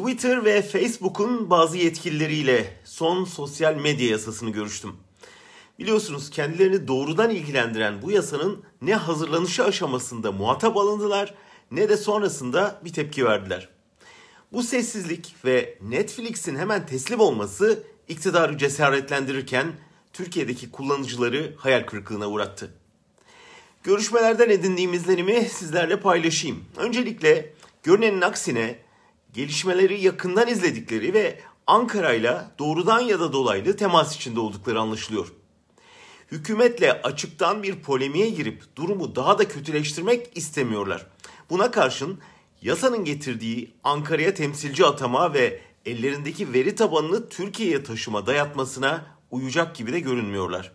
Twitter ve Facebook'un bazı yetkilileriyle son sosyal medya yasasını görüştüm. Biliyorsunuz kendilerini doğrudan ilgilendiren bu yasanın ne hazırlanışı aşamasında muhatap alındılar ne de sonrasında bir tepki verdiler. Bu sessizlik ve Netflix'in hemen teslim olması iktidarı cesaretlendirirken Türkiye'deki kullanıcıları hayal kırıklığına uğrattı. Görüşmelerden edindiğim izlenimi sizlerle paylaşayım. Öncelikle görünenin aksine gelişmeleri yakından izledikleri ve Ankara'yla doğrudan ya da dolaylı temas içinde oldukları anlaşılıyor. Hükümetle açıktan bir polemiğe girip durumu daha da kötüleştirmek istemiyorlar. Buna karşın yasanın getirdiği Ankara'ya temsilci atama ve ellerindeki veri tabanını Türkiye'ye taşıma dayatmasına uyacak gibi de görünmüyorlar.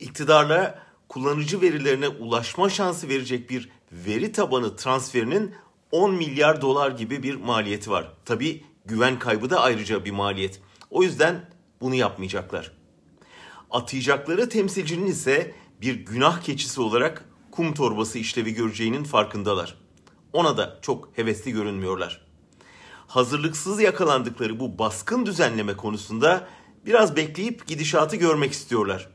İktidarla kullanıcı verilerine ulaşma şansı verecek bir veri tabanı transferinin 10 milyar dolar gibi bir maliyeti var. Tabi güven kaybı da ayrıca bir maliyet. O yüzden bunu yapmayacaklar. Atayacakları temsilcinin ise bir günah keçisi olarak kum torbası işlevi göreceğinin farkındalar. Ona da çok hevesli görünmüyorlar. Hazırlıksız yakalandıkları bu baskın düzenleme konusunda biraz bekleyip gidişatı görmek istiyorlar.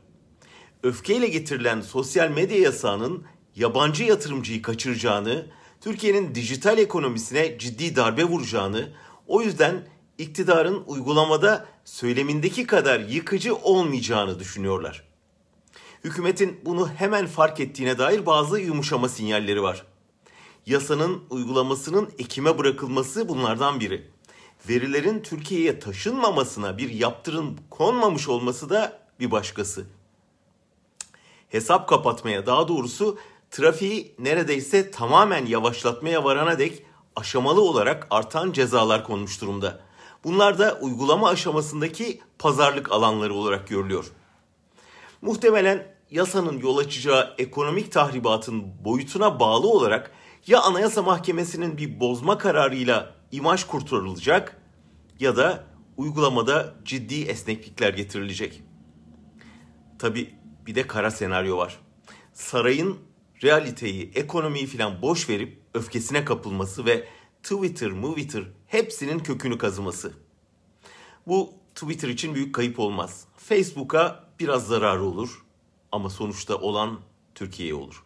Öfkeyle getirilen sosyal medya yasağının yabancı yatırımcıyı kaçıracağını, Türkiye'nin dijital ekonomisine ciddi darbe vuracağını, o yüzden iktidarın uygulamada söylemindeki kadar yıkıcı olmayacağını düşünüyorlar. Hükümetin bunu hemen fark ettiğine dair bazı yumuşama sinyalleri var. Yasanın uygulamasının Ekim'e bırakılması bunlardan biri. Verilerin Türkiye'ye taşınmamasına bir yaptırım konmamış olması da bir başkası. Hesap kapatmaya daha doğrusu trafiği neredeyse tamamen yavaşlatmaya varana dek aşamalı olarak artan cezalar konmuş durumda. Bunlar da uygulama aşamasındaki pazarlık alanları olarak görülüyor. Muhtemelen yasanın yol açacağı ekonomik tahribatın boyutuna bağlı olarak ya Anayasa Mahkemesi'nin bir bozma kararıyla imaj kurtarılacak ya da uygulamada ciddi esneklikler getirilecek. Tabi bir de kara senaryo var. Sarayın realiteyi, ekonomiyi filan boş verip öfkesine kapılması ve Twitter, Movitr hepsinin kökünü kazıması. Bu Twitter için büyük kayıp olmaz. Facebook'a biraz zararı olur ama sonuçta olan Türkiye'ye olur.